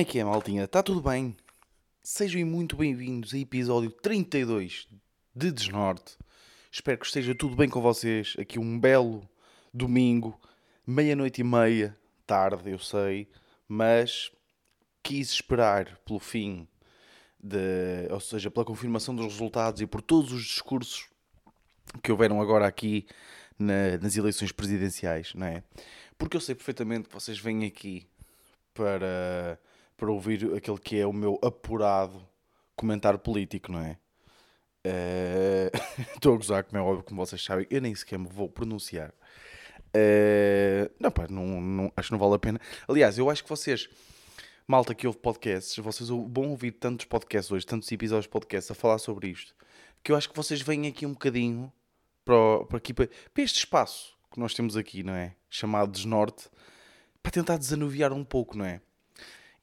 Como é que é, maltinha? Está tudo bem? Sejam muito bem-vindos a episódio 32 de Desnorte. Espero que esteja tudo bem com vocês. Aqui um belo domingo, meia-noite e meia, tarde, eu sei, mas quis esperar pelo fim, de, ou seja, pela confirmação dos resultados e por todos os discursos que houveram agora aqui na- nas eleições presidenciais, não é? Porque eu sei perfeitamente que vocês vêm aqui para, para ouvir aquele que é o meu apurado comentário político, não é? Eh, Estou a gozar, como é óbvio, como vocês sabem, eu nem sequer me vou pronunciar. Eh, não, pá, não, não- acho que não vale a pena. Aliás, eu acho que vocês, malta que ouve podcasts, vocês vão ouvir tantos podcasts hoje, tantos episódios de podcasts a falar sobre isto, que eu acho que vocês vêm aqui um bocadinho para, para, aqui, para, para este espaço que nós temos aqui, não é? Chamado Desnorte, para tentar desanuviar um pouco, não é?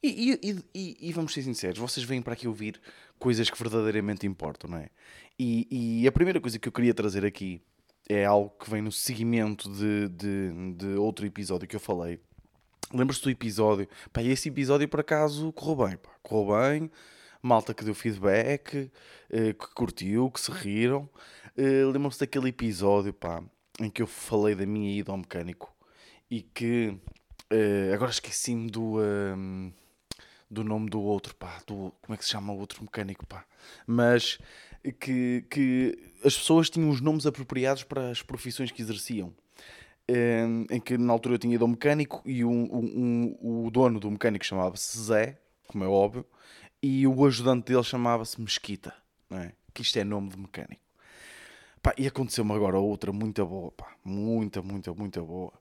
E, e- e- e- vamos ser sinceros, vocês vêm para aqui ouvir coisas que verdadeiramente importam, não é? E, a primeira coisa que eu queria trazer aqui é algo que vem no seguimento de, de, de outro episódio que eu falei. Lembras-te do episódio? Pá, esse episódio por acaso correu bem, pá. Correu bem, malta que deu feedback, eh, que curtiu, que se riram. Eh, Lembram-se daquele episódio, pá, em que eu falei da minha ida ao mecânico e que eh, agora esqueci-me do, ehm, do nome do outro, pá, do, como é que se chama o outro mecânico, pá, mas que, que as pessoas tinham os nomes apropriados para as profissões que exerciam. Em, que na altura eu tinha ido ao mecânico e um, um- um- o dono do mecânico chamava-se Zé, como é óbvio, e o ajudante dele chamava-se Mesquita, não é? Que isto é nome de mecânico. Pá, e aconteceu-me agora outra muito boa, pá, muita, muita, muito boa.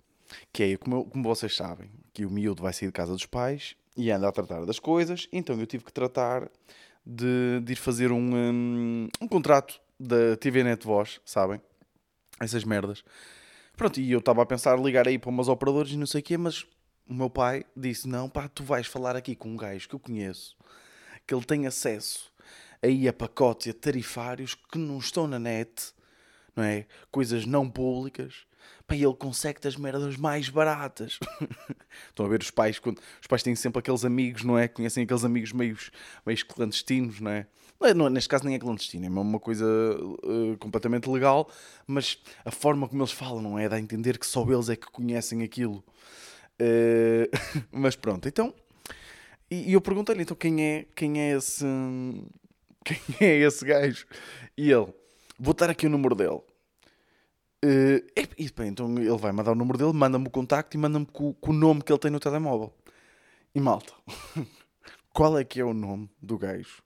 Que é, como, eu- como vocês sabem, que o miúdo vai sair de casa dos pais e anda a tratar das coisas, então eu tive que tratar de, de ir fazer um, hum, um contrato da TV Net Voz, sabem? Essas merdas. Pronto, e eu estava a pensar ligar aí para umas operadores e não sei o quê, mas o meu pai disse: Não, pá, tu vais falar aqui com um gajo que eu conheço, que ele tem acesso aí a pacotes e a tarifários que não estão na net, não é? Coisas não públicas. Pá, ele consegue as merdas mais baratas. Estão a ver os pais, quando os pais têm sempre aqueles amigos, não é? Conhecem aqueles amigos meio, meio clandestinos, não é? Não é- é- neste caso nem é clandestino, é uma coisa eh, completamente legal, mas a forma como eles falam, não é? Dá a entender que só eles é que conhecem aquilo. Eh, mas pronto, então. E, e eu perguntei-lhe, então quem é, quem é esse. Quem é esse gajo? E ele, vou dar aqui o número dele. Eh, e, bem, então ele vai mandar o número dele, manda-me o contacto e manda-me com, com o nome que ele tem no telemóvel. E malta, qual é que é o nome do gajo?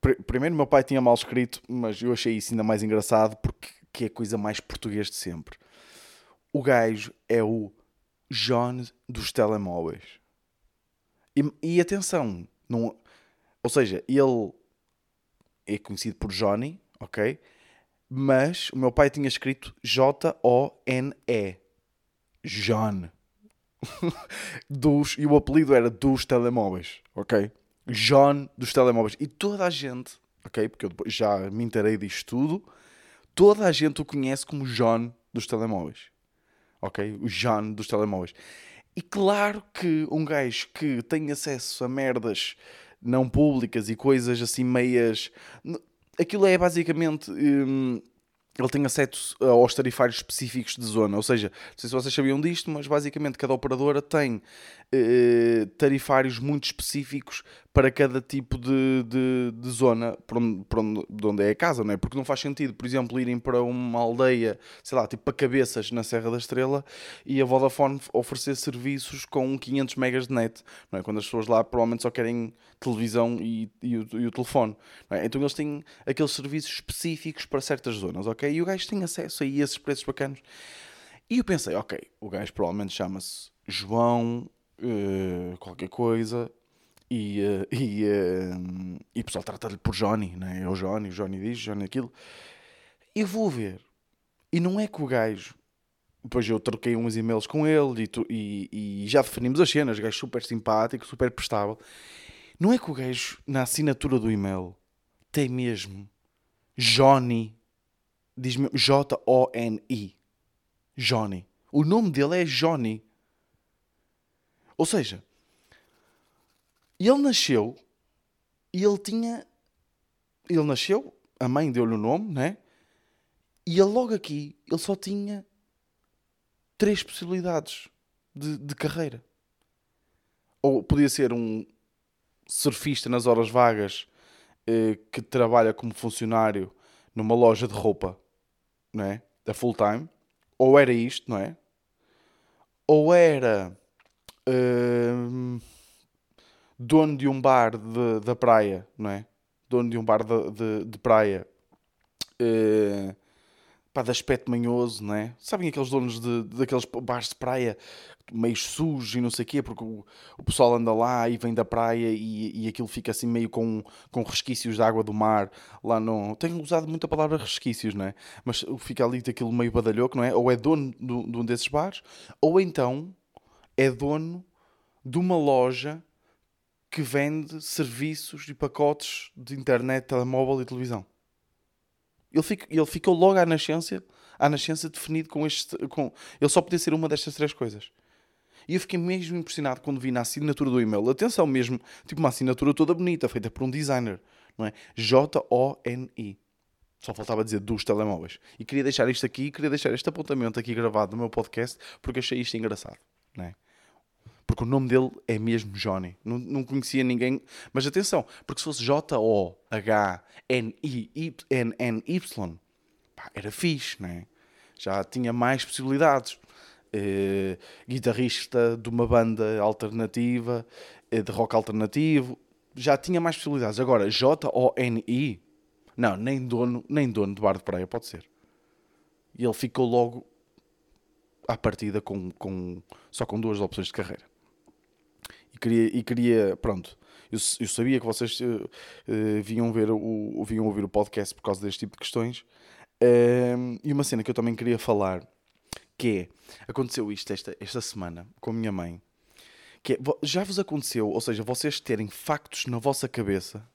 Pr- Primeiro, meu pai tinha mal escrito, mas eu achei isso ainda mais engraçado porque que é a coisa mais português de sempre. O gajo é o John dos telemóveis. E, e atenção, não, ou seja, ele é conhecido por Johnny, ok? Mas o meu pai tinha escrito J-O-N-E. John. dos, e o apelido era dos telemóveis, ok? John dos telemóveis. E toda a gente, ok? Porque eu já me interei disto tudo. Toda a gente o conhece como John dos telemóveis. Ok? O John dos telemóveis. E claro que um gajo que tem acesso a merdas não públicas e coisas assim meias. Aquilo é basicamente. hum, ele tem acesso aos tarifários específicos de zona. Ou seja, não sei se vocês sabiam disto, mas basicamente cada operadora tem eh, tarifários muito específicos para cada tipo de, de, de zona por onde, por onde, de onde é a casa, não é? Porque não faz sentido, por exemplo, irem para uma aldeia, sei lá, tipo para cabeças na Serra da Estrela e a Vodafone oferecer serviços com 500 megas de net, não é? Quando as pessoas lá provavelmente só querem televisão e, e, o, e o telefone, é? Então eles têm aqueles serviços específicos para certas zonas, ok? E o gajo tem acesso a esses preços bacanos. E eu pensei, ok, o gajo provavelmente chama-se João, eh, qualquer coisa, e, eh, e, eh, e o pessoal trata-lhe por Johnny, né? é o Johnny, o Johnny diz, Johnny aquilo. Eu vou ver, e não é que o gajo, depois eu troquei uns e-mails com ele e, tu- e- e já definimos as cenas, gajo super simpático, super prestável. Não é que o gajo, na assinatura do e-mail, tem mesmo Johnny, diz mesmo J-O-N-I. Johnny. O nome dele é Johnny. Ou seja, ele nasceu e ele tinha. Ele nasceu, a mãe deu-lhe o nome, né? E ele logo aqui, ele só tinha três possibilidades de, de carreira. Ou podia ser um surfista nas horas vagas eh, que trabalha como funcionário numa loja de roupa, não é? Da full time. Ou era isto, não é? Ou era dono de um bar de, da praia, não é? Dono de um bar de, de, de praia. Uh, pá, de aspecto manhoso, não é? Sabem aqueles donos de, daqueles bares de praia meio sujos e não sei o quê, porque o, o pessoal anda lá e vem da praia e, e aquilo fica assim meio com, com resquícios de água do mar. Lá não. Tenho usado muito a palavra resquícios, não é? Mas fica ali daquilo meio badalhoco, não é? Ou é dono de, de um desses bares, ou então é dono de uma loja que vende serviços e pacotes de internet, telemóvel e televisão. Ele, fica, ele ficou logo à nascença, à nascença definido com este. Com, ele só podia ser uma destas três coisas. E eu fiquei mesmo impressionado quando vi na assinatura do e-mail. Atenção mesmo, tipo uma assinatura toda bonita, feita por um designer, não é? J-O-N-I. Só faltava dizer dos telemóveis. E queria deixar isto aqui, queria deixar este apontamento aqui gravado no meu podcast, porque achei isto engraçado, não é? Porque o nome dele é mesmo Johnny. Não, não conhecia ninguém. Mas atenção, porque se fosse J-O-H-N-I-N-N-Y, era fixe, né? Já tinha mais possibilidades. Uh, guitarrista de uma banda alternativa, uh, de rock alternativo, já tinha mais possibilidades. Agora, J-O-N-I, não, nem dono, nem dono de bar de praia pode ser. E ele ficou logo à partida com, com, só com duas opções de carreira queria, e queria pronto, eu, eu sabia que vocês uh, uh, vinham, ver o, vinham ouvir o podcast por causa deste tipo de questões. E uma cena que eu também queria falar, que é, aconteceu isto esta, esta semana com a minha mãe, que é, já vos aconteceu, ou seja, vocês terem factos na vossa cabeça,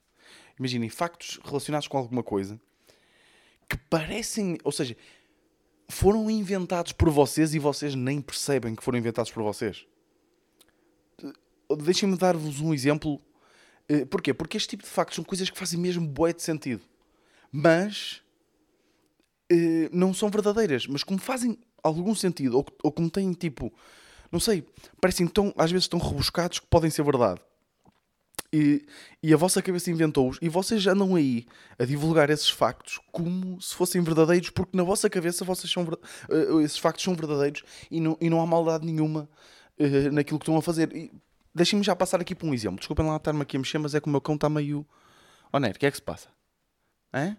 imaginem, factos relacionados com alguma coisa, que parecem, ou seja, foram inventados por vocês e vocês nem percebem que foram inventados por vocês deixem-me dar-vos um exemplo. Eh, porquê? Porque este tipo de factos são coisas que fazem mesmo bué de sentido. Mas uh, não são verdadeiras. Mas como fazem algum sentido, ou, ou como têm tipo, não sei, parecem tão, às vezes tão rebuscados que podem ser verdade. E, e a vossa cabeça inventou-os e vocês andam aí a divulgar esses factos como se fossem verdadeiros, porque na vossa cabeça vocês são, uh, esses factos são verdadeiros e não, e não há maldade nenhuma uh, naquilo que estão a fazer. E Deixem-me já passar aqui para um exemplo. Desculpem lá estar-me aqui a mexer, mas é que o meu cão está meio. Oh, Nero, o que é que se passa? É?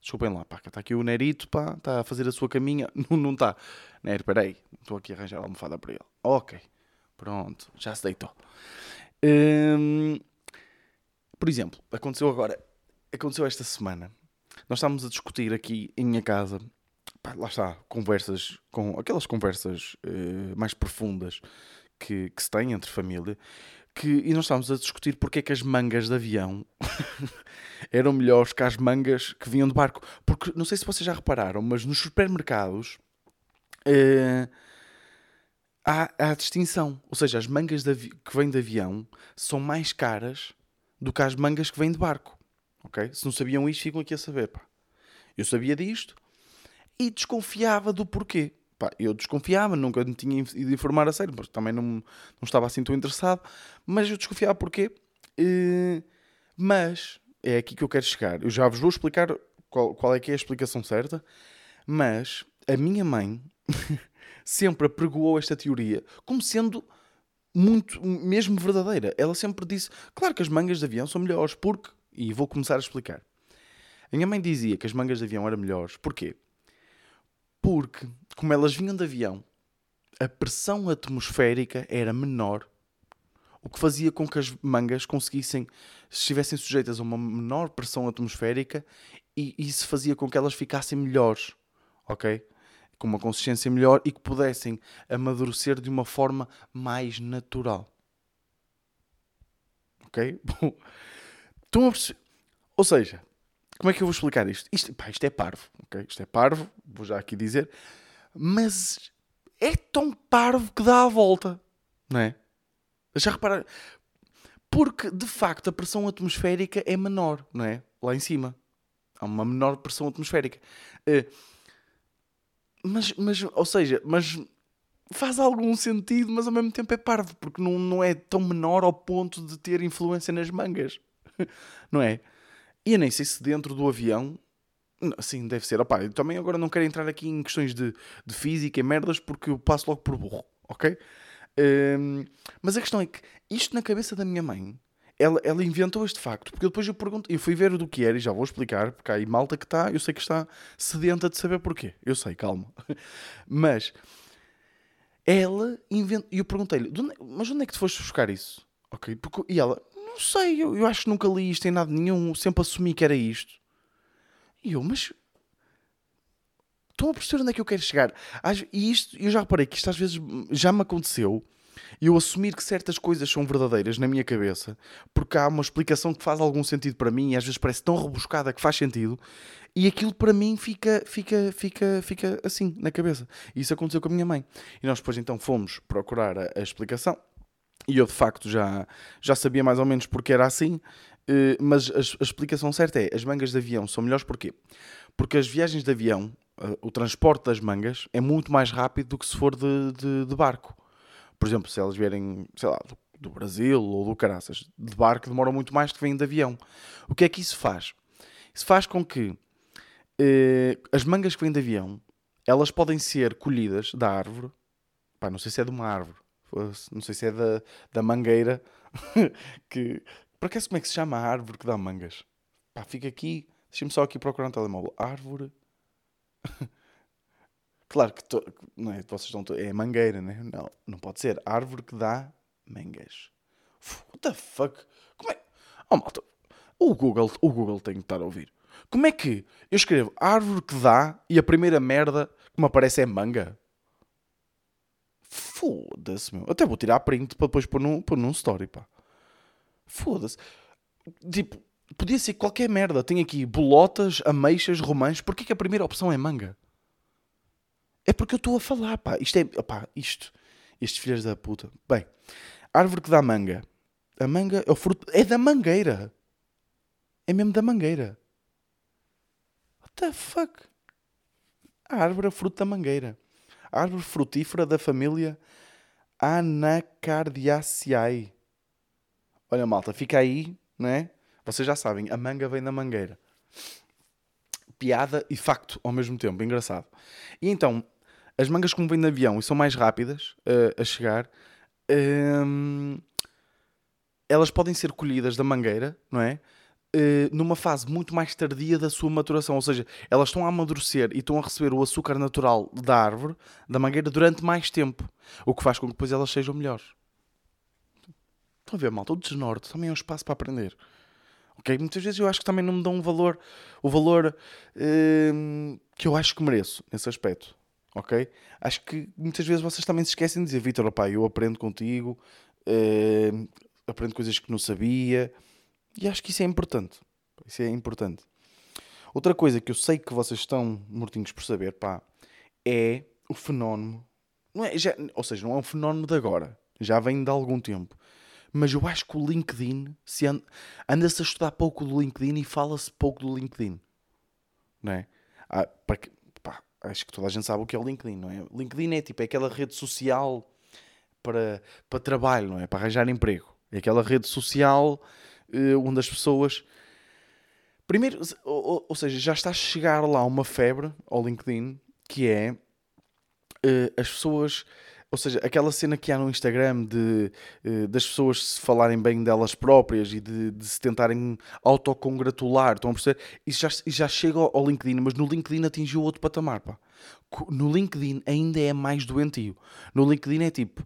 Desculpem lá, pá, está aqui o Nerito, pá, está a fazer a sua caminha. Não, não está. Nero, peraí, estou aqui a arranjar a almofada para ele. Ok, pronto, já se deitou. Hum, por exemplo, aconteceu agora, aconteceu esta semana. Nós estávamos a discutir aqui em minha casa, pá, lá está, conversas, com aquelas conversas uh, mais profundas que, que se tem entre família, que, e nós estávamos a discutir porque é que as mangas de avião eram melhores que as mangas que vinham de barco. Porque não sei se vocês já repararam, mas nos supermercados é, há, há a distinção. Ou seja, as mangas que vêm de avião são mais caras do que as mangas que vêm de barco. Ok? Se não sabiam isto, ficam aqui a saber. Pá. Eu sabia disto e desconfiava do porquê. Pá, eu desconfiava, nunca me tinha ido informar a sério, porque também não, não estava assim tão interessado, mas eu desconfiava porquê. Uh, mas é aqui que eu quero chegar. Eu já vos vou explicar qual, qual é que é a explicação certa, mas a minha mãe sempre apregoou esta teoria como sendo muito, mesmo verdadeira. Ela sempre disse, claro que as mangas de avião são melhores, porque, e vou começar a explicar. A minha mãe dizia que as mangas de avião eram melhores, porquê? Porque, como elas vinham de avião, a pressão atmosférica era menor, o que fazia com que as mangas conseguissem, estivessem sujeitas a uma menor pressão atmosférica e isso fazia com que elas ficassem melhores, ok? Com uma consistência melhor e que pudessem amadurecer de uma forma mais natural. Ok? Estão a? Ou seja, como é que eu vou explicar isto? Isto, pá, isto é parvo, ok? Isto é parvo, vou já aqui dizer, mas é tão parvo que dá a volta, não é? Já repararam? Porque, de facto, a pressão atmosférica é menor, não é? Lá em cima. Há uma menor pressão atmosférica. Uh, mas, mas, ou seja, mas faz algum sentido, mas ao mesmo tempo é parvo, porque não, não é tão menor ao ponto de ter influência nas mangas. não é? E eu nem sei se dentro do avião. Sim, deve ser. Opa, eu também agora não quero entrar aqui em questões de, de física e merdas porque eu passo logo por burro, ok? Um, mas a questão é que isto na cabeça da minha mãe, ela, ela inventou este facto, porque depois eu pergunto, eu fui ver do que era e já vou explicar, porque aí malta que está, eu sei que está sedenta de saber porquê. Eu sei, calma. Mas ela inventou, e eu perguntei-lhe, mas onde é que tu foste buscar isso? Ok, porque, e ela, não sei, eu, eu acho que nunca li isto em nada nenhum, sempre assumi que era isto. E eu, mas estou a perceber onde é que eu quero chegar. E isto, eu já reparei que isto às vezes já me aconteceu. Eu assumir que certas coisas são verdadeiras na minha cabeça, porque há uma explicação que faz algum sentido para mim e às vezes parece tão rebuscada que faz sentido, e aquilo para mim fica, fica, fica, fica assim na cabeça. E isso aconteceu com a minha mãe. E nós depois então fomos procurar a, a explicação e eu de facto já, já sabia mais ou menos porque era assim, mas a, a, explicação certa é: as mangas de avião são melhores porquê? Porque as viagens de avião, eh, o transporte das mangas, é muito mais rápido do que se for de, de, de barco. Por exemplo, se elas vierem, sei lá, do, do, Brasil ou do Caraças, de barco demoram muito mais do que vêm de avião. O que é que isso faz? Isso faz com que eh, as mangas que vêm de avião elas podem ser colhidas da árvore. Pá, não sei se é de uma árvore não sei se é da, da mangueira. que, por acaso, como é que se chama a árvore que dá mangas? Pá, fica aqui. Deixa-me só aqui procurar um telemóvel. Árvore. claro que não é, vocês estão. É mangueira, né? Não, não pode ser. Árvore que dá mangas. What the fuck? Como é. Oh, malta. O Google, o Google tem que estar a ouvir. Como é que eu escrevo árvore que dá e a primeira merda que me aparece é manga? Foda-se, meu. Até vou tirar print para depois pôr num, pôr num story, pá. Foda-se. Tipo, podia ser qualquer merda. Tem aqui bolotas, ameixas, romãs. Porquê que a primeira opção é manga? É porque eu estou a falar, pá. Isto é. Pá, isto. Estes filhos da puta. Bem, árvore que dá manga. A manga é o fruto. É da mangueira. É mesmo da mangueira. What the fuck? A árvore é fruto da mangueira árvore frutífera da família Anacardiaceae. Olha, malta, fica aí, não é? Vocês já sabem, a manga vem da mangueira. Piada e facto ao mesmo tempo, engraçado. E então, as mangas como vêm de avião e são mais rápidas uh, a chegar, uh, elas podem ser colhidas da mangueira, não é? Eh, numa fase muito mais tardia da sua maturação, ou seja, elas estão a amadurecer e estão a receber o açúcar natural da árvore, da mangueira, durante mais tempo, o que faz com que depois elas sejam melhores. Estão a ver, malta? O desnorte também é um espaço para aprender. Ok? Muitas vezes eu acho que também não me dão um valor, o valor uh, que eu acho que mereço nesse aspecto. Ok? Acho que muitas vezes vocês também se esquecem de dizer, Vitor, opá, eu aprendo contigo, uh, aprendo coisas que não sabia e acho que isso é importante. Isso é importante. Outra coisa que eu sei que vocês estão mortinhos por saber, pá, é o fenómeno. Não é, já, ou seja, não é um fenómeno de agora. Já vem de algum tempo. Mas eu acho que o LinkedIn se anda, anda-se a estudar pouco do LinkedIn e fala-se pouco do LinkedIn. Não é? Ah, para, pá, acho que toda a gente sabe o que é o LinkedIn, não é? LinkedIn é tipo é aquela rede social para, para trabalho, não é? Para arranjar emprego. É aquela rede social uh, onde as pessoas. Primeiro, ou, ou, seja, já está a chegar lá uma febre ao LinkedIn que é uh, as pessoas. Ou seja, aquela cena que há no Instagram de, uh, das pessoas se falarem bem delas próprias e de, de se tentarem autocongratular, estão a perceber? Isso já, já chega ao, LinkedIn, mas no LinkedIn atingiu outro patamar. Pá. No LinkedIn ainda é mais doentio. No LinkedIn é tipo,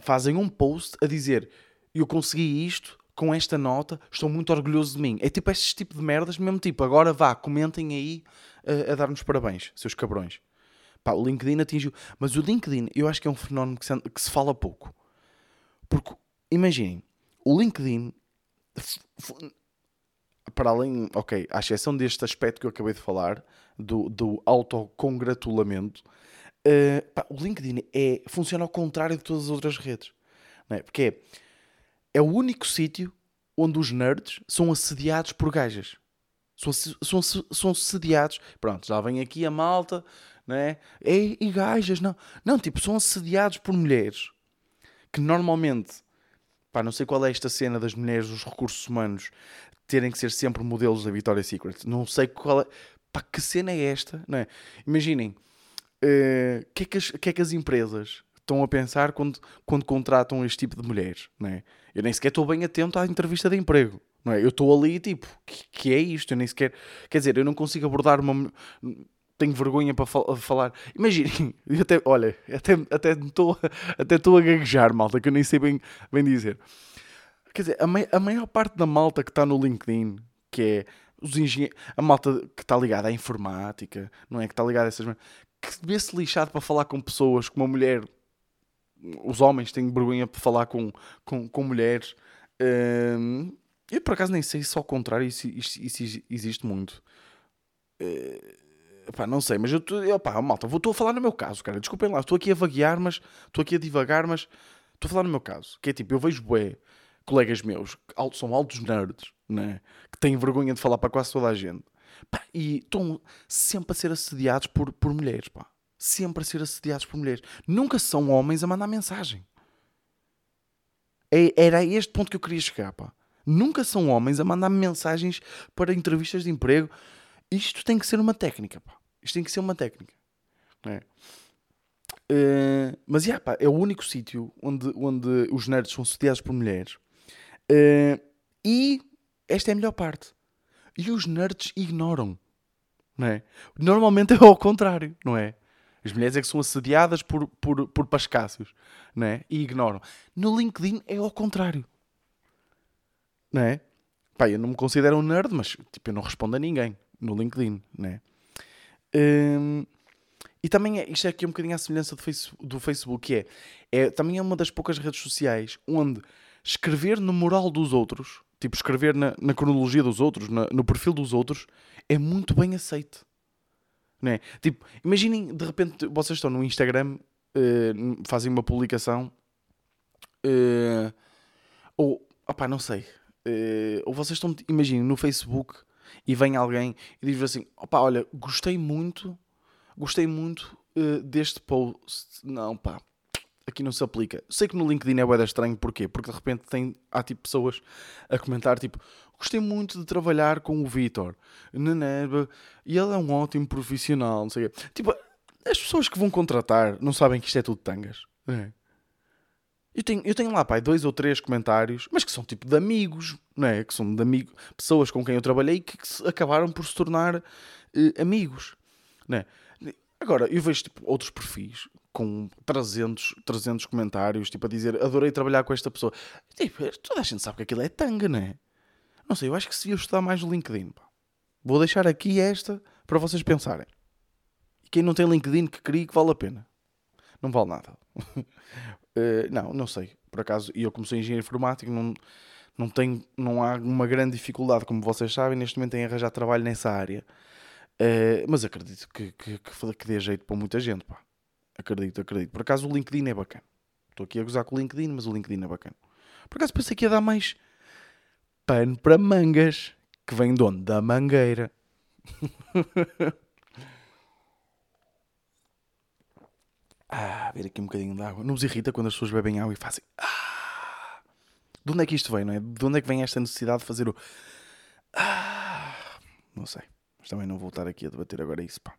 fazem um post a dizer eu consegui isto com esta nota, estou muito orgulhoso de mim. É tipo este tipo de merdas, mesmo tipo, agora vá, comentem aí uh, a dar-nos parabéns, seus cabrões. Pá, o LinkedIn atingiu. Mas o LinkedIn, eu acho que é um fenómeno que se, que se fala pouco. Porque, imaginem, o LinkedIn, para além, ok, à exceção deste aspecto que eu acabei de falar, do, do autocongratulamento, uh, pá, o LinkedIn é, funciona ao contrário de todas as outras redes. É? Porque é é o único sítio onde os nerds são assediados por gajas. São, são, são assediados. Pronto, já vem aqui a malta, né? E, e gajas, não. Não, tipo, são assediados por mulheres que normalmente, pá, não sei qual é esta cena das mulheres dos recursos humanos terem que ser sempre modelos da Victoria's Secret. Não sei qual é. Pá, que cena é esta, não é? Imaginem, o uh, que, é que, que é que as empresas estão a pensar quando, quando contratam este tipo de mulheres, não é? Eu nem sequer estou bem atento à entrevista de emprego, não é? Eu estou ali tipo, que, que é isto? Eu nem sequer, quer dizer, eu não consigo abordar uma, tenho vergonha para fal falar. Imaginem, até, olha, até até estou até estou a gaguejar, malta, que eu nem sei bem, bem dizer. Quer dizer, a, a maior parte da malta que está no LinkedIn, que é os a malta que está ligada à informática, não é? Que está ligada a essas. que vê-se lixado para falar com pessoas, com uma mulher os homens têm vergonha para falar com, com, com mulheres. Um, eu por acaso nem sei se ao contrário isso, isso, isso existe muito. Uh, pá, não sei, mas eu estou. malta, vou, estou a falar no meu caso, cara. Desculpem lá, estou aqui a vaguear, mas estou aqui a divagar, mas estou a falar no meu caso. Que é tipo, eu vejo bué, colegas meus, que são altos nerds, né? que têm vergonha de falar para quase toda a gente. Pá, e estão sempre a ser assediados por, por mulheres, pá sempre a ser assediados por mulheres. Nunca são homens a mandar mensagem. É, era este ponto que eu queria chegar, pá. Nunca são homens a mandar mensagens para entrevistas de emprego. Isto tem que ser uma técnica, pá. Isto tem que ser uma técnica. É? Uh, mas yeah, pá, é o único sítio onde, onde os nerds são assediados por mulheres. Uh, e esta é a melhor parte. E os nerds ignoram. Não é? Normalmente é ao contrário, não é? As mulheres é que são assediadas por, por, por pascácios, é? E ignoram. No LinkedIn é ao contrário. Não é? Pá, eu não me considero um nerd, mas tipo, eu não respondo a ninguém no LinkedIn, não é? Hum, e também é, isto é aqui um bocadinho a semelhança do, do Facebook, que é, é também é uma das poucas redes sociais onde escrever no moral dos outros, tipo escrever na, na cronologia dos outros, na, no perfil dos outros, é muito bem aceito. Não é? Tipo, imaginem, de repente, vocês estão no Instagram, uh, fazem uma publicação, uh, ou, opá, não sei, uh, ou vocês estão, imaginem, no Facebook e vem alguém e diz assim, opá, olha, gostei muito, gostei muito deste post. Não, pá, aqui não se aplica. Sei que no LinkedIn é bué estranho, porquê? Porque de repente tem, há tipo pessoas a comentar tipo gostei muito de trabalhar com o Vitor e ele é um ótimo profissional, não sei o quê. Tipo, as pessoas que vão contratar não sabem que isto é tudo tangas. É. Eu tenho, eu tenho lá, pai, dois ou três comentários, mas que são tipo de amigos, não é? Que são de amigos, pessoas com quem eu trabalhei que, que acabaram por se tornar eh, amigos, não é? Agora, eu vejo tipo, outros perfis com 300, 300 comentários, tipo a dizer adorei trabalhar com esta pessoa. Tipo, toda a gente sabe que aquilo é tanga, não é? Não sei, eu acho que se eu estudar mais no LinkedIn, pá. vou deixar aqui esta para vocês pensarem. Quem não tem LinkedIn que crie que vale a pena. Não vale nada. uh, não, não sei. Por acaso, eu como sou engenheiro informático, não, não, tenho, não há uma grande dificuldade, como vocês sabem, neste momento em arranjar trabalho nessa área. Uh, mas acredito que, que, que, que dê jeito para muita gente, pá. Acredito, acredito. Por acaso o LinkedIn é bacana. Estou aqui a gozar com o LinkedIn, mas o LinkedIn é bacana. Por acaso pensei que ia dar mais pano para mangas, que vem de onde? Da mangueira. ah, ver aqui um bocadinho de água. Não vos irrita quando as pessoas bebem água e fazem. Ah! De onde é que isto vem, não é? De onde é que vem esta necessidade de fazer o. Ah! Não sei. Mas também não vou estar aqui a debater agora isso, pá.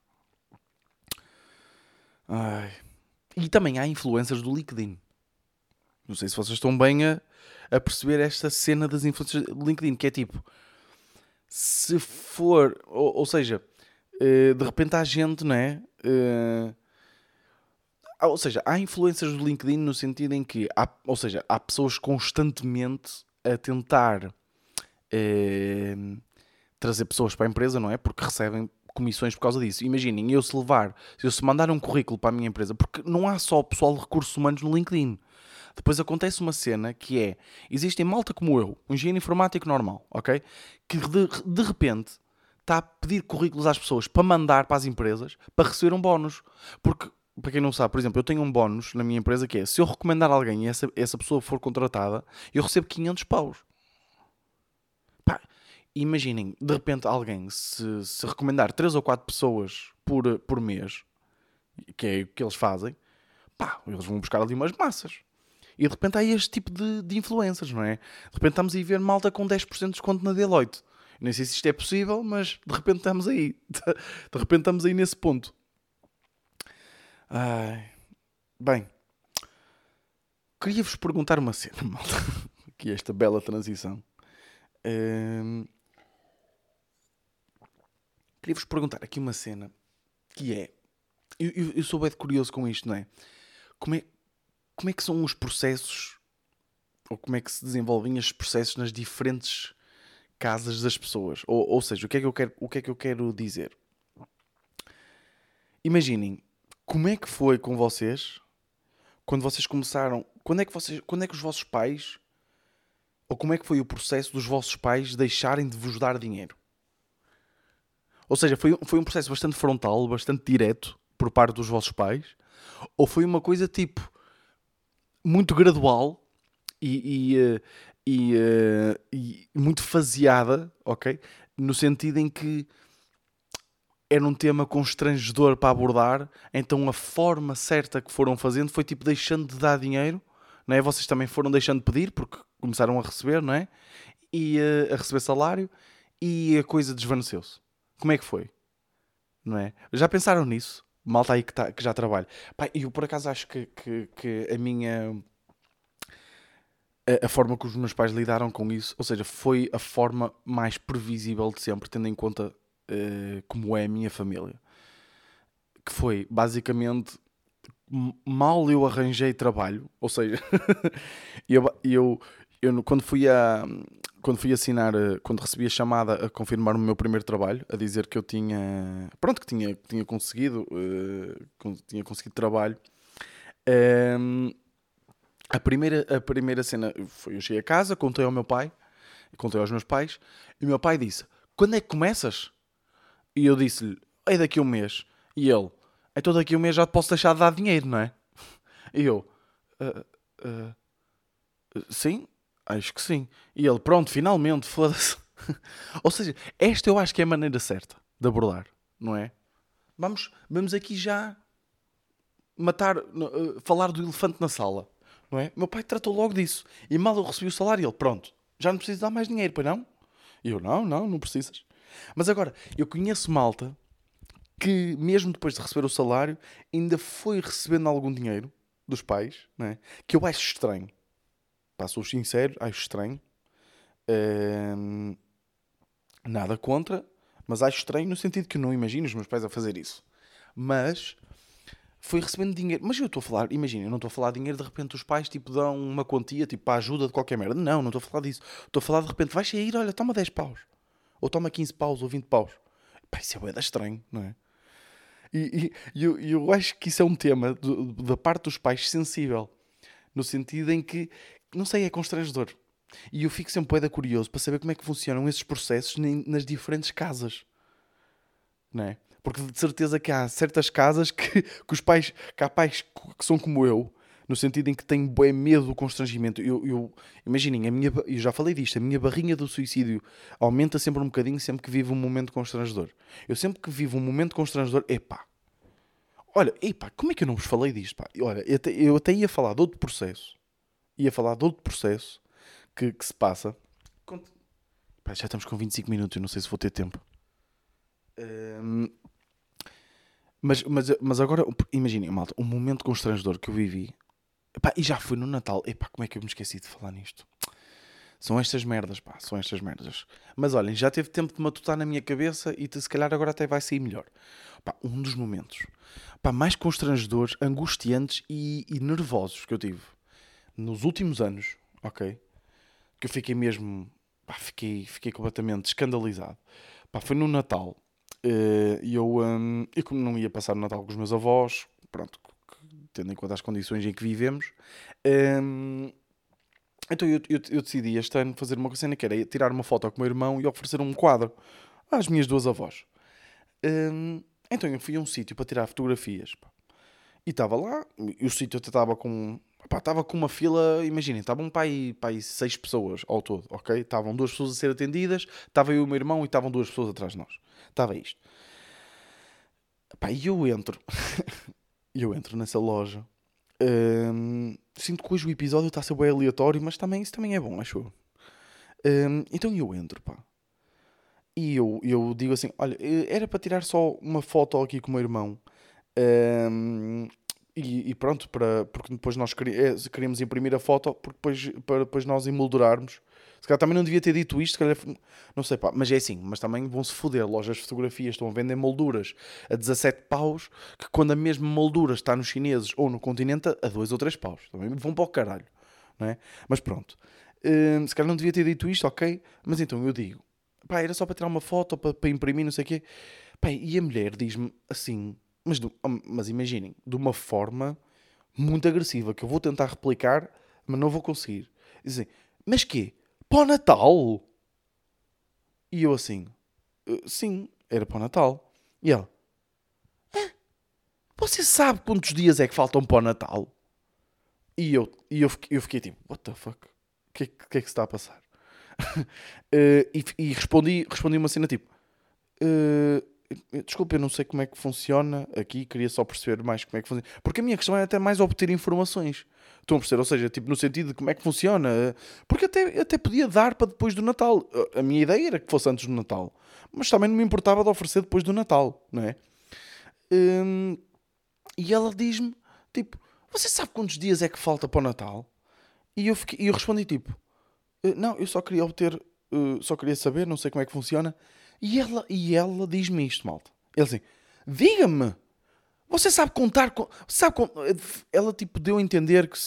Ai. E também há influências do LinkedIn. Não sei se vocês estão bem a, a perceber esta cena das influências do LinkedIn, que é tipo, se for, ou, ou seja, uh, de repente há gente, não é? Ou seja, há influências do LinkedIn no sentido em que, há, ou seja, há pessoas constantemente a tentar uh, trazer pessoas para a empresa, não é? Porque recebem comissões por causa disso. Imaginem, eu se levar, eu se mandar um currículo para a minha empresa, porque não há só pessoal de recursos humanos no LinkedIn. Depois acontece uma cena que é: existem malta como eu, um engenheiro informático normal, ok? Que de, de repente está a pedir currículos às pessoas para mandar para as empresas para receber um bónus. Porque para quem não sabe, por exemplo, eu tenho um bónus na minha empresa que é, se eu recomendar alguém e essa, essa pessoa for contratada, eu recebo 500 paus. Pá, imaginem, de repente alguém, se, se recomendar 3 ou 4 pessoas por, por mês, que é o que eles fazem, pá, eles vão buscar ali umas massas. E de repente há este tipo de, de influências, não é? De repente estamos a ver malta com 10% de desconto na Deloitte. Nem sei se isto é possível, mas de repente estamos aí. De repente estamos aí nesse ponto. Ai. Bem, queria-vos perguntar uma cena, malta. Aqui esta bela transição. Um... Queria-vos perguntar aqui uma cena que é. Eu, eu, eu sou bem curioso com isto, não é? Como, é? como é que são os processos ou como é que se desenvolvem estes processos nas diferentes casas das pessoas? Ou, ou seja, o que, é que eu quero, o que é que eu quero dizer? Imaginem, como é que foi com vocês quando vocês começaram? Quando é que vocês, quando é que os vossos pais ou como é que foi o processo dos vossos pais deixarem de vos dar dinheiro? Ou seja, foi, foi um processo bastante frontal, bastante direto por parte dos vossos pais? Ou foi uma coisa tipo muito gradual e, e, eh, e, eh, e muito faseada, ok? No sentido em que era um tema constrangedor para abordar, então a forma certa que foram fazendo foi tipo deixando de dar dinheiro, não é? Vocês também foram deixando de pedir porque começaram a receber, não é? E uh, a receber salário e a coisa desvaneceu-se. Como é que foi? Não é? Já pensaram nisso? Malta aí que, tá, que já trabalha. Pai, eu por acaso acho que, que, que a minha a, a, forma que os meus pais lidaram com isso, ou seja, foi a forma mais previsível de sempre, tendo em conta uh, como é a minha família. Que foi basicamente mal eu arranjei trabalho, ou seja, eu, eu, eu quando fui a quando fui assinar, eh, quando recebi a chamada a confirmar o meu primeiro trabalho, a dizer que eu tinha, pronto, que tinha, tinha conseguido, uh, tinha conseguido trabalho. Um, ehm, a primeira, a primeira cena foi eu cheguei a casa, contei ao meu pai, contei aos meus pais, e o meu pai disse: Quando é que começas? E eu disse-lhe, é daqui a um mês. E ele, então daqui a um mês já te posso deixar de dar dinheiro, não é? E eu, uh, uh, sim, acho que sim. E ele, pronto, finalmente, foda-se. Ou seja, esta eu acho que é a maneira certa de abordar, não é? Vamos, vamos aqui já matar, uh, falar do elefante na sala, não é? Meu pai tratou logo disso. E mal eu recebi o salário, ele, pronto, já não preciso dar mais dinheiro, pois não? E eu, não, não, não precisas. Mas agora, eu conheço malta que, mesmo depois de receber o salário, ainda foi recebendo algum dinheiro dos pais, né? que eu acho estranho. Pá, sou sincero, acho estranho. Nada contra, mas acho estranho no sentido que eu não imagino os meus pais a fazer isso. Mas foi recebendo dinheiro. Mas eu estou a falar, imagina, eu não estou a falar de dinheiro, de repente os pais tipo dão uma quantia tipo para ajuda de qualquer merda. Não, não estou a falar disso. Estou a falar de repente, vais sair, olha, toma 10 paus ou toma 15 paus ou 20 paus. Pá, isso é bem estranho, não é? E, e eu, eu acho que isso é um tema da parte dos pais sensível, no sentido em que, não sei, é constrangedor. E eu fico sempre bem curioso para saber como é que funcionam esses processos nas diferentes casas, não é? Porque de certeza que há certas casas que, que os pais, que há pais que são como eu, no sentido em que tenho bem medo do constrangimento. Eu, eu, imaginem, a minha, eu já falei disto, a minha barrinha do suicídio aumenta sempre um bocadinho sempre que vivo um momento constrangedor. Eu sempre que vivo um momento constrangedor, epá, olha, epá, como é que eu não vos falei disto? Pá? Olha, eu até, eu até ia falar de outro processo, ia falar de outro processo que, que se passa. Pá, já estamos com 25 minutos, eu não sei se vou ter tempo. Um, mas, mas, mas agora, imaginem, malta, um momento constrangedor que eu vivi Epá, e já foi no Natal. Epá, como é que eu me esqueci de falar nisto? São estas merdas, pá, são estas merdas. Mas olhem, já teve tempo de matutar na minha cabeça e se calhar agora até vai sair melhor. Pá, um dos momentos pá, mais constrangedores, angustiantes e, e nervosos que eu tive nos últimos anos, ok? Que eu fiquei mesmo, pá, fiquei, fiquei completamente escandalizado. Pá, foi no Natal. Eh, e eu, um, eu como não ia passar o Natal com os meus avós, pronto, tendo em conta as condições em que vivemos. Um, então eu, eu, eu, decidi este ano fazer uma cena que era tirar uma foto com o meu irmão e oferecer um quadro às minhas duas avós. Um, então eu fui a um sítio para tirar fotografias. Pá. E estava lá, e o sítio até estava com. Estava com uma fila, imaginem, estavam aí, para aí seis pessoas ao todo, ok? Estavam duas pessoas a ser atendidas, estava eu e o meu irmão e estavam duas pessoas atrás de nós. Estava isto. Pá, e eu entro. eu entro nessa loja. Hum, sinto que hoje o episódio está a ser bem aleatório, mas também, isso também é bom, acho eu. Hum, então eu entro, pá. E eu, eu digo assim: olha, era para tirar só uma foto aqui com o meu irmão. Um, e, e, pronto, para, porque depois nós eh, queríamos imprimir a foto porque depois, para depois nós emoldurarmos. Se calhar também não devia ter dito isto, calhar, não sei, pá, mas é assim, mas também vão-se foder. Lojas de fotografias estão a vender molduras a 17 paus, que quando a mesma moldura está nos chineses ou no continente, a 2 ou 3 paus. Também vão para o caralho, não é? Mas pronto, um, se calhar não devia ter dito isto, ok, mas então eu digo, pá, era só para tirar uma foto, para, para imprimir, não sei o quê. Pá, e a mulher diz-me assim, mas, mas imaginem, de uma forma muito agressiva, que eu vou tentar replicar, mas não vou conseguir. Dizem, mas quê? Para o Natal? E eu assim, eh, sim, era para o Natal. E ela, ah, você sabe quantos dias é que faltam para o Natal? E eu, e eu, eu fiquei tipo, what the fuck? O que, que, é que se está a passar? uh, e, e, respondi, respondi uma cena tipo, uh, Desculpa, eu não sei como é que funciona aqui, queria só perceber mais como é que funciona. Porque a minha questão é até mais obter informações. Estão a perceber? Ou seja, tipo, no sentido de como é que funciona. Porque até, até podia dar para depois do Natal. A minha ideia era que fosse antes do Natal. Mas também não me importava de oferecer depois do Natal, não é? Hum, e ela diz-me, tipo, você sabe quantos dias é que falta para o Natal? E eu, fiquei, eu respondi, tipo, eh, não, eu só queria obter, uh, só queria saber, não sei como é que funciona. E ela, e ela diz-me isto, malta. Ele assim, diga-me, você sabe contar? Sabe, ela tipo deu a entender que.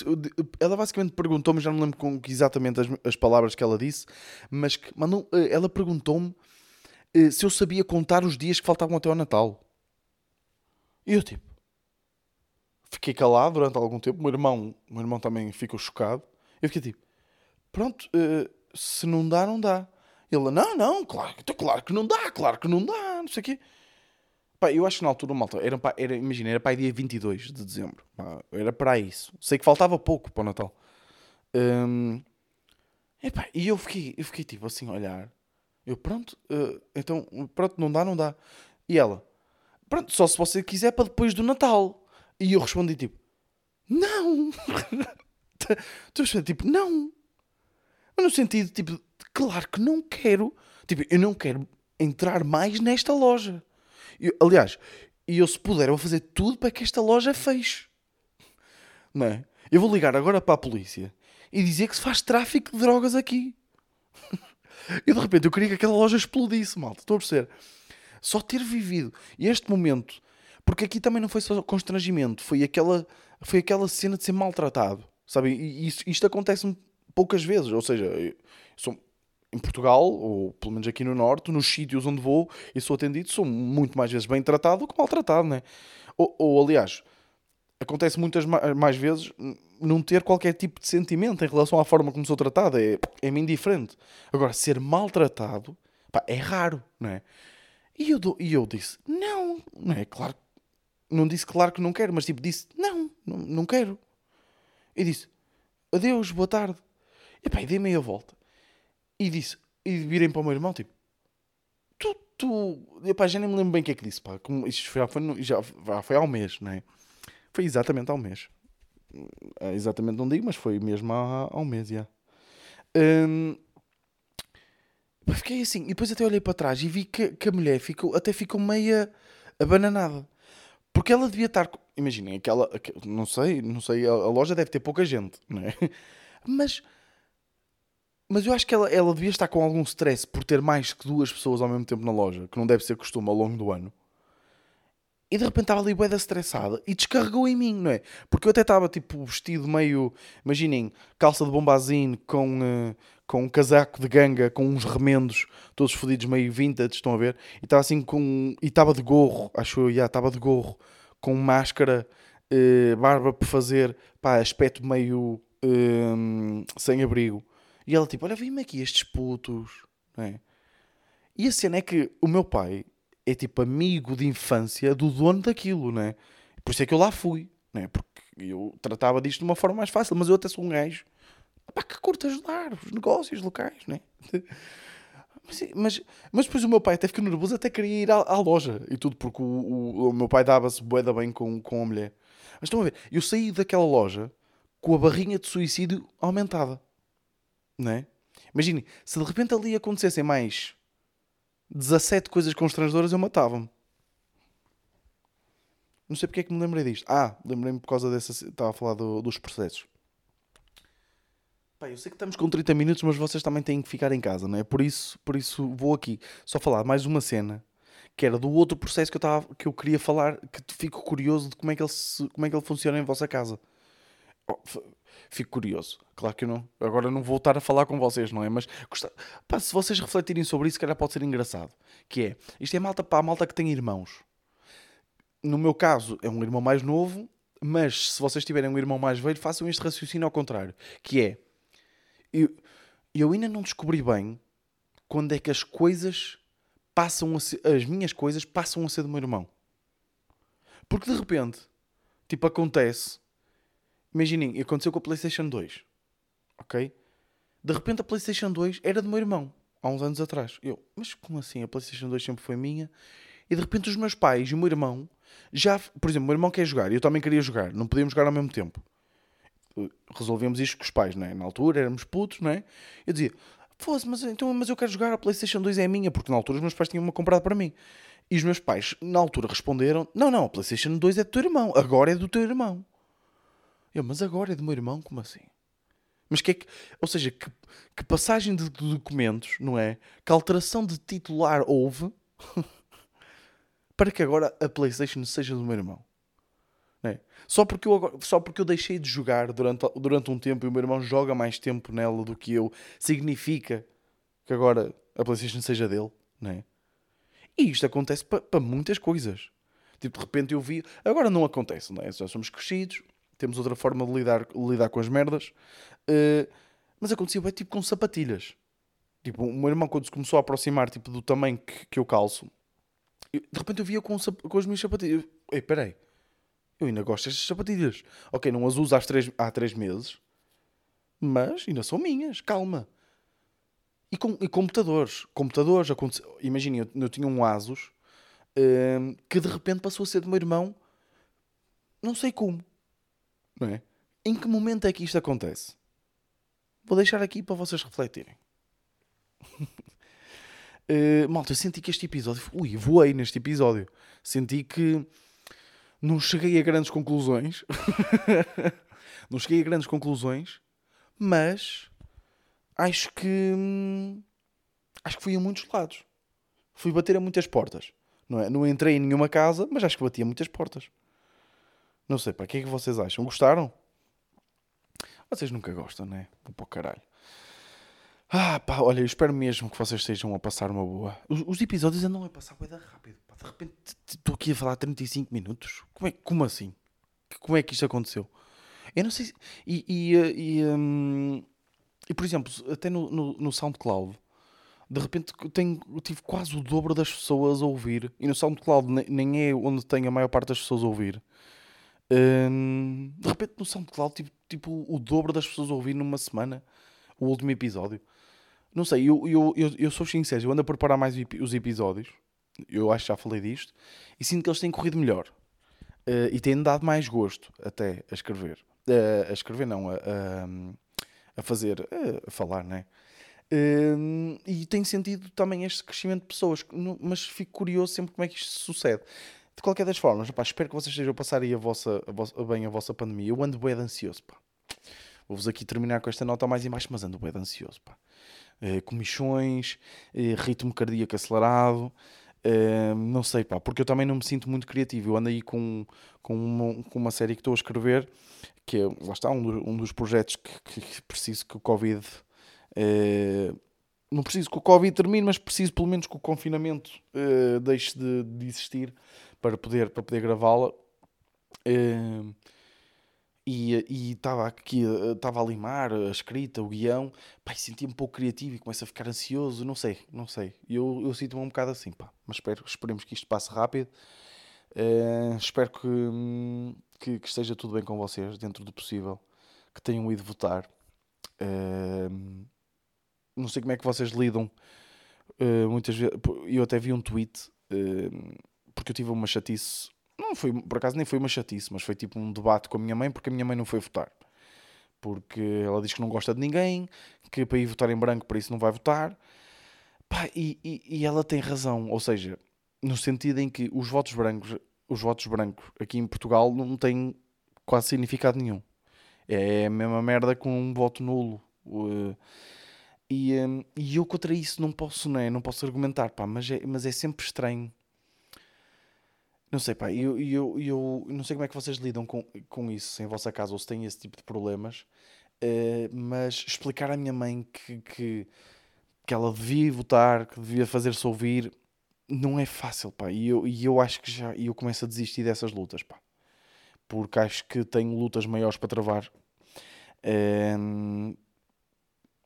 Ela basicamente perguntou-me, já não lembro com exatamente as, as palavras que ela disse, mas que eh, ela perguntou-me eh, se eu sabia contar os dias que faltavam até ao Natal. E eu tipo. Fiquei calado durante algum tempo. O meu irmão, o meu irmão também ficou chocado. Eu fiquei tipo, pronto, eh, se não dá, não dá. Ele, não, não, claro, então, claro que não dá, claro que não dá, não sei o quê. Pá, eu acho que na altura, malta, era, era, imagina, era para aí dia 22 de dezembro. Pá, era para isso. Sei que faltava pouco para o Natal. Um, e eu fiquei, eu fiquei tipo assim a olhar. Eu, pronto, uh, então, pronto, não dá, não dá. E ela, pronto, só se você quiser para depois do Natal. E eu respondi tipo, não. Estou tipo, não. Mas no sentido, tipo, Claro que não quero. Tipo, eu não quero entrar mais nesta loja. Eu, aliás, eu se puder, eu vou fazer tudo para que esta loja feche. Não é? Eu vou ligar agora para a polícia e dizer que se faz tráfico de drogas aqui. e de repente eu queria que aquela loja explodisse, malta. Estou a perceber. Só ter vivido este momento, porque aqui também não foi só constrangimento, foi aquela, foi aquela cena de ser maltratado. Sabe? E isto, isto acontece poucas vezes. Ou seja, sou, em Portugal, ou pelo menos aqui no Norte, nos sítios onde vou e sou atendido, sou muito mais vezes bem tratado do que maltratado, né? Ou, ou aliás, acontece muitas mais vezes não ter qualquer tipo de sentimento em relação à forma como sou tratado, é, é-me indiferente. Agora, ser maltratado pá, é raro, não é? E eu, e eu disse, não, não é? Claro, não disse claro que não quero, mas tipo, disse, não, não, não quero. E disse, adeus, boa tarde. E pá, dei meia volta e disse, e virem para o meu irmão, tipo, tu, tu, epá, já nem me lembro bem o que é que disse, pá, como, isto já foi, já, foi há um mês, não é? Foi exatamente há um mês. É, exatamente não digo, mas foi mesmo há, há um mês, já. Hum, fiquei assim, e depois até olhei para trás e vi que, que a mulher ficou, até ficou meia abananada. Porque ela devia estar. Imaginem, aquela. Não sei, não sei, a loja deve ter pouca gente, não é? Mas mas eu acho que ela, ela devia estar com algum stress por ter mais que duas pessoas ao mesmo tempo na loja, que não deve ser costume ao longo do ano. E de repente estava ali bué estressada e descarregou em mim, não é? Porque eu até estava tipo vestido meio, imaginem, calça de bombazine com, uh, com um casaco de ganga, com uns remendos todos fodidos meio vintage, estão a ver? E estava assim com. E estava de gorro, acho eu, já, estava de gorro, com máscara, uh, barba por fazer, pá, aspecto meio uh, sem abrigo. E ela tipo, olha, vem-me aqui estes putos. Não é? E a cena é que o meu pai é tipo amigo de infância do dono daquilo, não é? Por isso é que eu lá fui. não é? Porque eu tratava disto de uma forma mais fácil, mas eu até sou um gajo pá, que curto ajudar os negócios locais, não é? Mas, mas, mas, depois o meu pai até ficou nervoso, até queria ir à, à loja e tudo, porque o, o, o meu pai dava-se boeda bem com, com a mulher. Mas estão a ver, eu saí daquela loja com a barrinha de suicídio aumentada, não é? Imaginem, se de repente ali acontecessem mais 17 coisas constrangedoras, eu matava-me. Não sei porque é que me lembrei disto. Ah, lembrei-me por causa dessa. Estava a falar do, dos processos. Pá, eu sei que estamos com 30 minutos, mas vocês também têm que ficar em casa, não é? Por isso, por isso vou aqui só falar mais uma cena que era do outro processo que eu, tava, que eu queria falar, que fico curioso de como é que ele, se, como é que ele funciona em vossa casa. Fico curioso. Claro que eu não. Agora não vou estar a falar com vocês, não é? Mas gostar, pá, se vocês refletirem sobre isso, calhar pode ser engraçado. Que é, isto é malta para a malta que tem irmãos. No meu caso, é um irmão mais novo, mas se vocês tiverem um irmão mais velho, façam este raciocínio ao contrário. Que é, eu, eu ainda não descobri bem quando é que as coisas passam a ser, as minhas coisas passam a ser do meu irmão. Porque de repente, tipo, acontece. Imaginem, aconteceu com a PlayStation 2. Ok? De repente a PlayStation 2 era do meu irmão, há uns anos atrás. Eu, mas como assim? A PlayStation 2 sempre foi minha. E de repente os meus pais e o meu irmão já, por exemplo, o meu irmão quer jogar e eu também queria jogar, não podíamos jogar ao mesmo tempo. Resolvemos isto com os pais, não é? Na altura éramos putos, não é? Eu dizia, fosse, mas, então, mas eu quero jogar, a PlayStation 2 é minha, porque na altura os meus pais tinham-me comprado para mim. E os meus pais, na altura, responderam: Não, não, a PlayStation 2 é do teu irmão, agora é do teu irmão. Eu, mas agora é do meu irmão? Como assim? Mas que é que, ou seja, que, que passagem de, documentos, não é? Que alteração de titular houve para que agora a PlayStation seja do meu irmão? É? Só, porque eu, só porque eu deixei de jogar durante, durante um tempo e o meu irmão joga mais tempo nela do que eu, significa que agora a PlayStation seja dele, não é? E isto acontece para pa muitas coisas. Tipo, de repente eu vi. Agora não acontece, não é? Já somos crescidos, temos outra forma de lidar, lidar com as merdas. Uh, mas aconteceu bem tipo com sapatilhas. Tipo, o meu irmão, quando se começou a aproximar tipo, do tamanho que, que eu calço, eu, de repente eu via com, com as minhas sapatilhas. Ei, peraí eu ainda gosto destas sapatilhas. Ok, não as uso há três, há três meses, mas ainda são minhas, calma. E, com, e computadores. Computadores, imaginem, eu, eu, tinha um Asus um, que de repente passou a ser do meu irmão, não sei como. Não é? Em que momento é que isto acontece? Vou deixar aqui para vocês refletirem. uh, malta, eu senti que este episódio. Ui, voei neste episódio. Senti que não cheguei a grandes conclusões. não cheguei a grandes conclusões, mas acho que hum, acho que fui a muitos lados. Fui bater a muitas portas. Não, é? não entrei em nenhuma casa, mas acho que bati a muitas portas. Não sei, para que é que vocês acham? Gostaram? Vocês nunca gostam, né? Vou para o caralho. Ah, pá, olha, eu espero mesmo que vocês estejam a passar uma boa. Os, os episódios andam a passar bem rápido. Pá. De repente estou aqui a falar 35 minutos. Como, é, como assim? Como é que isto aconteceu? Eu não sei se. E, e, e, um, e por exemplo, até no, no, no, SoundCloud, de repente tenho, tive quase o dobro das pessoas a ouvir. E no SoundCloud nem é onde tenho a maior parte das pessoas a ouvir. Um, de repente no SoundCloud tive tipo o dobro das pessoas ouvir numa semana o último episódio. Não sei, eu, eu, eu, eu sou sincero, eu ando a preparar mais os episódios, eu acho que já falei disto, e sinto que eles têm corrido melhor. Uh, e têm dado mais gosto até a escrever. Uh, a escrever não, a, a, a fazer, a, a falar, né? Uh, e tenho sentido também este crescimento de pessoas, mas fico curioso sempre como é que isto sucede. De qualquer das formas, espero que vocês estejam a passar aí a vossa, a vossa, bem a vossa pandemia. Eu ando bem ansioso, pá. Vou-vos aqui terminar com esta nota mais em baixo, mas ando bem ansioso, pá uh, comichões, uh, ritmo cardíaco acelerado. Uh, não sei, pá, porque eu também não me sinto muito criativo. Eu ando aí com, com, uma, com uma série que estou a escrever, que é, lá está, um, do, um dos projetos que, que, preciso que o Covid. Não preciso que o Covid termine, mas preciso pelo menos que o confinamento deixe de, de, existir para poder, para poder gravá-la. Uh, e estava aqui, estava a limar a escrita, o guião, pá, sentia-me um pouco criativo e começo a ficar ansioso, não sei, não sei. Eu, eu sinto-me um bocado assim, pá, mas espero, esperemos que isto passe rápido. Uh, espero que, hum, que, que, esteja tudo bem com vocês, dentro do possível, que tenham ido votar. Uh, não sei como é que vocês lidam. Uh, muitas vezes, eu até vi um tweet, porque eu tive uma chatice. Não foi, por acaso nem foi uma chatice, mas foi tipo um debate com a minha mãe, porque a minha mãe não foi votar. Porque ela diz que não gosta de ninguém, que para ir votar em branco, para isso não vai votar. Pá, e, e, e ela tem razão, ou seja, no sentido em que os votos brancos, os votos brancos aqui em Portugal não têm quase significado nenhum. É a mesma merda com um voto nulo. E, hum, e eu contra isso não posso, não, é? não posso argumentar, pá, mas é, mas é sempre estranho. Não sei, pá, eu, eu, eu não sei como é que vocês lidam com, com isso em vossa casa ou se têm esse tipo de problemas, uh, mas explicar à minha mãe que, que, que ela devia votar, que devia fazer-se ouvir, não é fácil, pá. E eu, e eu acho que já eu começo a desistir dessas lutas, pá. Porque acho que tenho lutas maiores para travar. Um,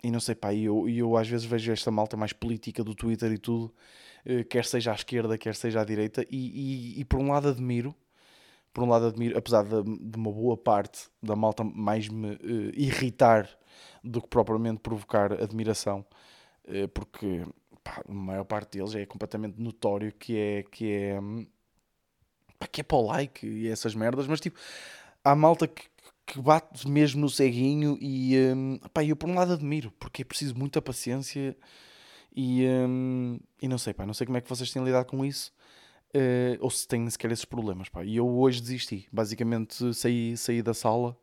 e não sei, pá, eu, eu às vezes vejo esta malta mais política do Twitter e tudo, uh, quer seja à esquerda, quer seja à direita, e, e, e, por um lado admiro, por um lado admiro, apesar de, de uma boa parte da malta mais me uh, irritar do que propriamente provocar admiração, uh, porque pá, a maior parte deles é completamente notório que é que é pá, que é para o like e essas merdas, mas tipo, há malta que, que bate mesmo no ceguinho e um, pá, eu por um lado admiro, porque é preciso muita paciência e, um, e não sei, pá, não sei como é que vocês têm lidado com isso. Uh, ou se têm sequer esses problemas, pá. E eu hoje desisti. Basicamente saí, saí da sala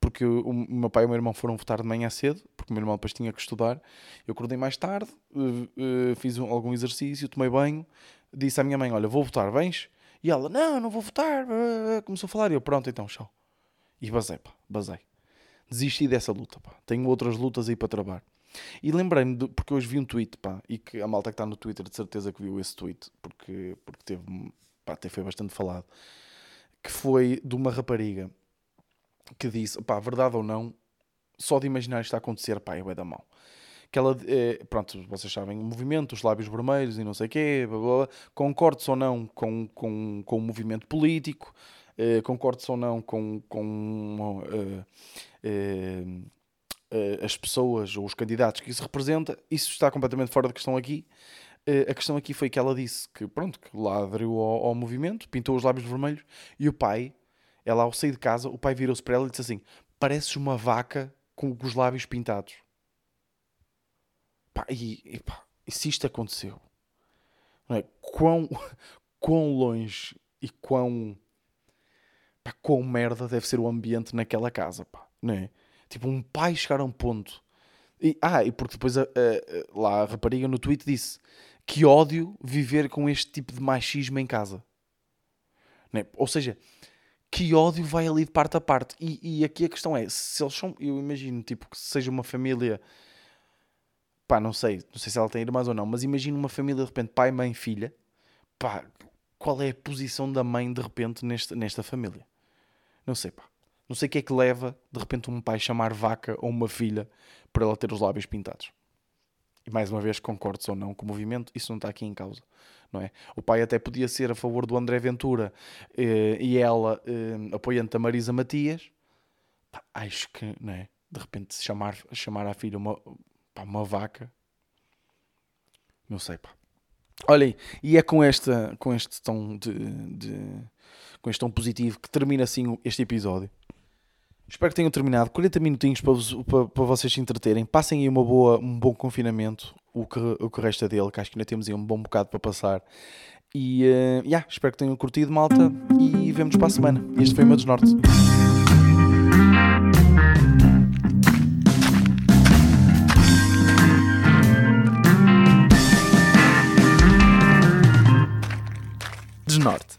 porque o, meu pai e o meu irmão foram votar de manhã cedo, porque o meu irmão depois tinha que estudar. Eu acordei mais tarde, uh, uh, fiz um, algum exercício, tomei banho, disse à minha mãe: Olha, vou votar, vens? E ela: Não, não vou votar. Começou a falar e eu: Pronto, então, tchau. E basei, pá, basei. Desisti dessa luta, pá. Tenho outras lutas aí para trabalhar. E lembrei-me, de, porque hoje vi um tweet, pá, e que a malta que está no Twitter de certeza que viu esse tweet, porque, porque teve, pá, até foi bastante falado, que foi de uma rapariga que disse, pá, verdade ou não, só de imaginar isto a acontecer, pá, é da mão. Que ela, é, pronto, vocês sabem, movimento, os lábios vermelhos e não sei o quê, blá, blá, concordo ou não com, com, com o movimento político, eh, concordo ou não com, com uh, uh, as pessoas ou os candidatos que isso representa, isso está completamente fora de questão aqui. a questão aqui foi que ela disse que, pronto, que lá aderiu ao, ao movimento, pintou os lábios vermelhos e o pai ela, ao sair de casa, o pai virou-se para ela e disse assim: Pareces uma vaca com os lábios pintados. Pá, e, e, pá, e se isto aconteceu, não é? Quão, quão longe e quão, pá, quão merda deve ser o ambiente naquela casa, pá, não é? Tipo, um pai chegar a um ponto. E, ah, e porque depois a, a, lá a rapariga no tweet disse que ódio viver com este tipo de machismo em casa. É? Ou seja, que ódio vai ali de parte a parte. E, e aqui a questão é, se eles são, eu imagino, tipo, que seja uma família, pá, não sei, não sei se ela tem irmãs ou não, mas imagino uma família de repente, pai, mãe, filha, pá, qual é a posição da mãe de repente nesta, nesta família? Não sei, pá. Não sei o que é que leva de repente um pai chamar vaca ou uma filha para ela ter os lábios pintados. E mais uma vez, concordo ou não com o movimento, isso não está aqui em causa não é? O pai até podia ser a favor do André Ventura eh, e ela eh, apoiante a Marisa Matias. Pá, acho que, não é? De repente chamar, chamar a filha uma, pá, uma vaca. Não sei, pá. Olhem, e é com, esta, com este tom de, de, com este tom positivo que termina assim este episódio. Espero que tenham terminado. 40 minutinhos para, vos, para, para vocês se entreterem. Passem aí uma boa, um bom confinamento, o que, o que resta dele, que acho que ainda temos aí um bom bocado para passar. E uh, yeah, espero que tenham curtido, malta. E vemos-nos para a semana. Este foi o meu desnorte. Desnorte.